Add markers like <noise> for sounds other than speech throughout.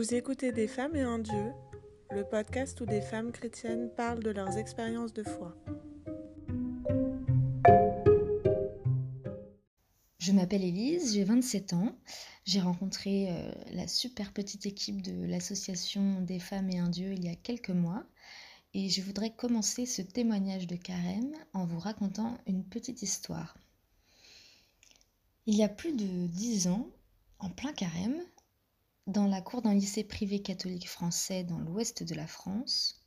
Vous écoutez Des femmes et un Dieu, le podcast où des femmes chrétiennes parlent de leurs expériences de foi. Je m'appelle Élise, j'ai 27 ans. J'ai rencontré euh, la super petite équipe de l'association Des femmes et un Dieu il y a quelques mois. Et je voudrais commencer ce témoignage de carême en vous racontant une petite histoire. Il y a plus de 10 ans, en plein carême, dans la cour d'un lycée privé catholique français dans l'ouest de la France,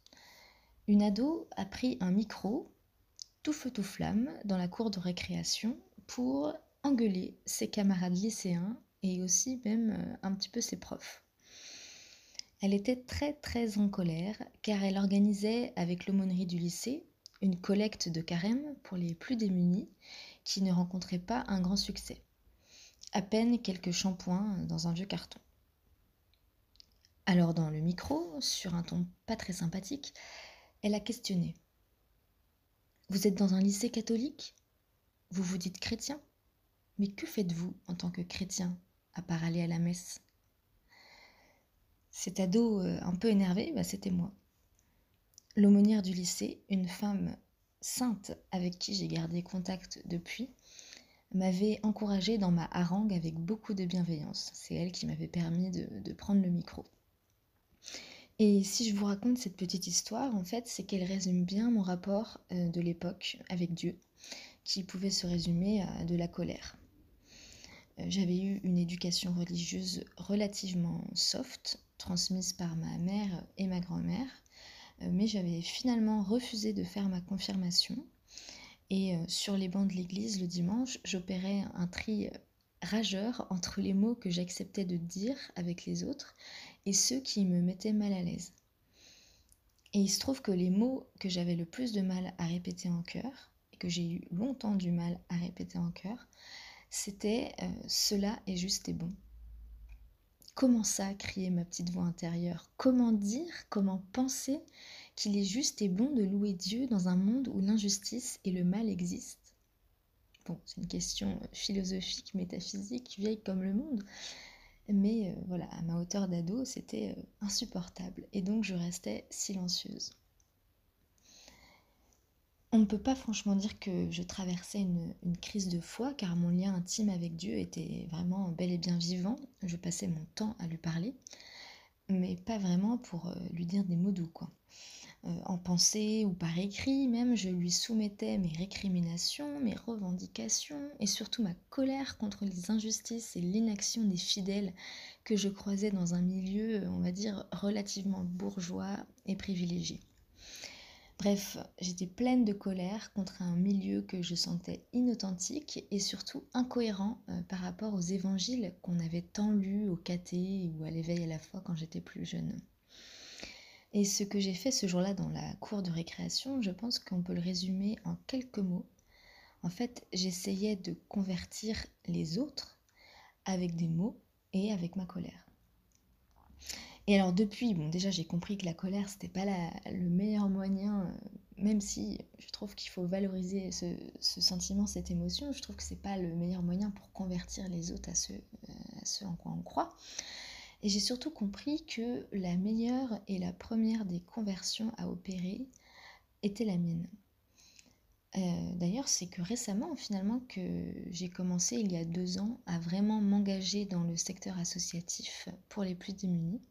une ado a pris un micro, tout feu tout flamme, dans la cour de récréation pour engueuler ses camarades lycéens et aussi même euh, un petit peu ses profs. Elle était très très en colère car elle organisait avec l'aumônerie du lycée une collecte de carême pour les plus démunis qui ne rencontraient pas un grand succès. À peine quelques shampoings dans un vieux carton. Alors dans le micro, sur un ton pas très sympathique, elle a questionné. Vous êtes dans un lycée catholique? Vous vous dites chrétien? Mais que faites-vous en tant que chrétien, à part aller à la messe? Cet ado euh, un peu énervé, bah, c'était moi. L'aumônière du lycée, une femme sainte avec qui j'ai gardé contact depuis, m'avait encouragée dans ma harangue avec beaucoup de bienveillance. C'est elle qui m'avait permis de prendre le micro. Et si je vous raconte cette petite histoire, en fait, c'est qu'elle résume bien mon rapport euh, de l'époque avec Dieu, qui pouvait se résumer à de la colère. Euh, j'avais eu une éducation religieuse relativement soft, transmise par ma mère et ma grand-mère, euh, mais j'avais finalement refusé de faire ma confirmation. Et sur les bancs de l'église le dimanche, j'opérais un tri rageur entre les mots que j'acceptais de dire avec les autres et ceux qui me mettaient mal à l'aise. Et il se trouve que les mots que j'avais le plus de mal à répéter en chœur, et que j'ai eu longtemps du mal à répéter en chœur, c'était euh, Cela est juste et bon. Comment ça, criait ma petite voix intérieure? Comment dire, comment penser qu'il est juste et bon de louer Dieu dans un monde où l'injustice et le mal existent? Bon, c'est une question philosophique, métaphysique, vieille comme le monde, mais euh, voilà, à ma hauteur d'ado, c'était euh, insupportable. Et donc je restais silencieuse. On ne peut pas franchement dire que je traversais une, une, crise de foi, car mon lien intime avec Dieu était vraiment bel et bien vivant. Je passais mon temps à lui parler, mais pas vraiment pour euh, lui dire des mots doux, quoi. Euh, en pensée ou par écrit même, je lui soumettais mes récriminations, mes revendications et surtout ma colère contre les injustices et l'inaction des fidèles que je croisais dans un milieu, on va dire, relativement bourgeois et privilégié. Bref, j'étais pleine de colère contre un milieu que je sentais inauthentique et surtout incohérent euh, par rapport aux évangiles qu'on avait tant lus au caté ou à l'éveil à la fois quand j'étais plus jeune. Et ce que j'ai fait ce jour-là dans la cour de récréation, je pense qu'on peut le résumer en quelques mots. En fait, j'essayais de convertir les autres avec des mots et avec ma colère. Et alors depuis, bon déjà j'ai compris que la colère c'était pas le meilleur moyen, euh, même si je trouve qu'il faut valoriser ce, sentiment, cette émotion, je trouve que c'est pas le meilleur moyen pour convertir les autres à ce, à ce en quoi on croit. Et j'ai surtout compris que la meilleure et la première des conversions à opérer était la mienne. Euh, d'ailleurs, c'est que récemment, finalement, que j'ai commencé il y a deux ans à vraiment m'engager dans le secteur associatif pour les plus démunis.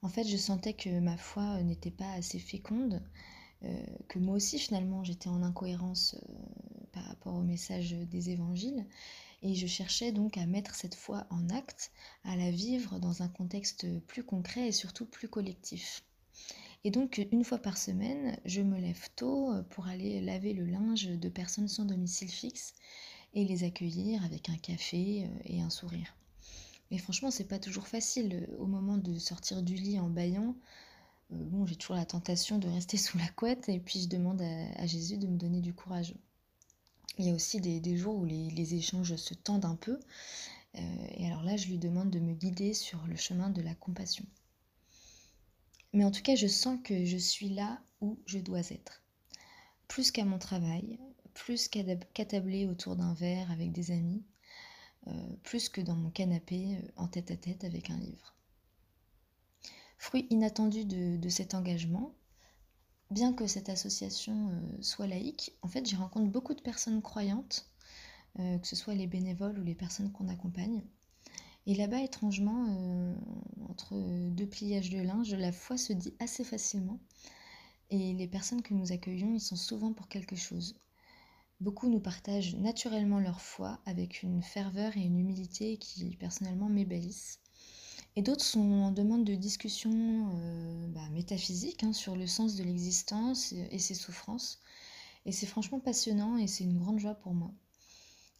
En fait, je sentais que ma foi n'était pas assez féconde, euh, que moi aussi, finalement, j'étais en incohérence euh, par rapport au message des évangiles, et je cherchais donc à mettre cette foi en acte, à la vivre dans un contexte plus concret et surtout plus collectif. Et donc une fois par semaine, je me lève tôt pour aller laver le linge de personnes sans domicile fixe et les accueillir avec un café euh, et un sourire. Mais franchement, c'est pas toujours facile. Au moment de sortir du lit en baillant, euh, bon, j'ai toujours la tentation de rester <laughs> sous la couette et puis je demande à Jésus de me donner du courage. Il y a aussi des, jours où les, échanges se tendent un peu. Euh, et alors là, je lui demande de me guider sur le chemin de la compassion. Mais en tout cas, je sens que je suis là où je dois être. Plus qu'à mon travail, plus qu'attablé autour d'un verre avec des amis, euh, plus que dans mon canapé euh, en tête à tête avec un livre. Fruit inattendu de, cet engagement, bien que cette association euh, soit laïque, en fait, j'y rencontre beaucoup de personnes croyantes, euh, que ce soit les bénévoles ou les personnes qu'on accompagne. Et là-bas, étrangement, euh, entre deux pliages de linge, la foi se dit assez facilement. Et les personnes que nous accueillons, ils sont souvent pour quelque chose. Beaucoup nous partagent naturellement leur foi avec une ferveur et une humilité qui personnellement m'ébellissent. Et d'autres sont en demande de discussion euh, bah, métaphysique hein, sur le sens de l'existence et ses souffrances. Et c'est franchement passionnant et c'est une grande joie pour moi.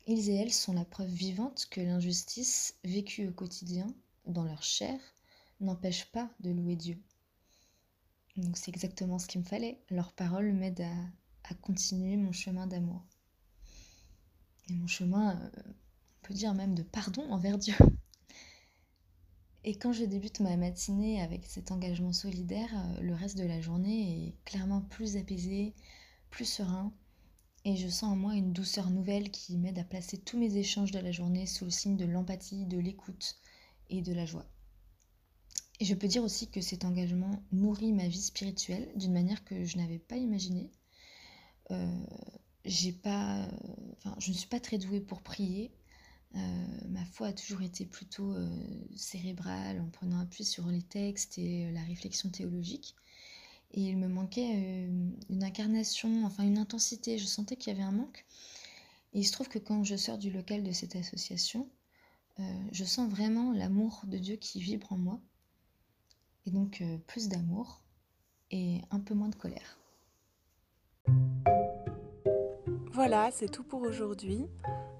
Ils et elles sont la preuve vivante que l'injustice vécue au quotidien, dans leur chair, n'empêche pas de louer Dieu. Donc c'est exactement ce qu'il me fallait. Leurs paroles m'aident à, continuer mon chemin d'amour. Et mon chemin, euh, on peut dire même de pardon envers Dieu. Et quand je débute ma matinée avec cet engagement solidaire, euh, le reste de la journée est clairement plus apaisé, plus serein, et je sens en moi une douceur nouvelle qui m'aide à placer tous mes échanges de la journée sous le signe de l'empathie, de l'écoute et de la joie. Et je peux dire aussi que cet engagement nourrit ma vie spirituelle d'une manière que je n'avais pas imaginée. Euh, je ne suis pas très douée pour prier, ma foi a toujours été plutôt euh, cérébrale, en prenant appui sur les textes et euh, la réflexion théologique. Et il me manquait une incarnation, enfin une intensité. Je sentais qu'il y avait un manque. Et il se trouve que quand je sors du local de cette association, je sens vraiment l'amour de Dieu qui vibre en moi. Et donc plus d'amour et un peu moins de colère. Voilà, c'est tout pour aujourd'hui.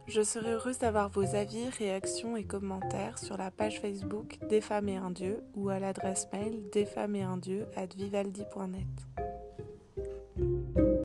Je serai heureuse d'avoir vos avis, réactions et commentaires sur la page Facebook Des femmes et un dieu ou à l'adresse mail desfemmesetundieu at vivaldi.net.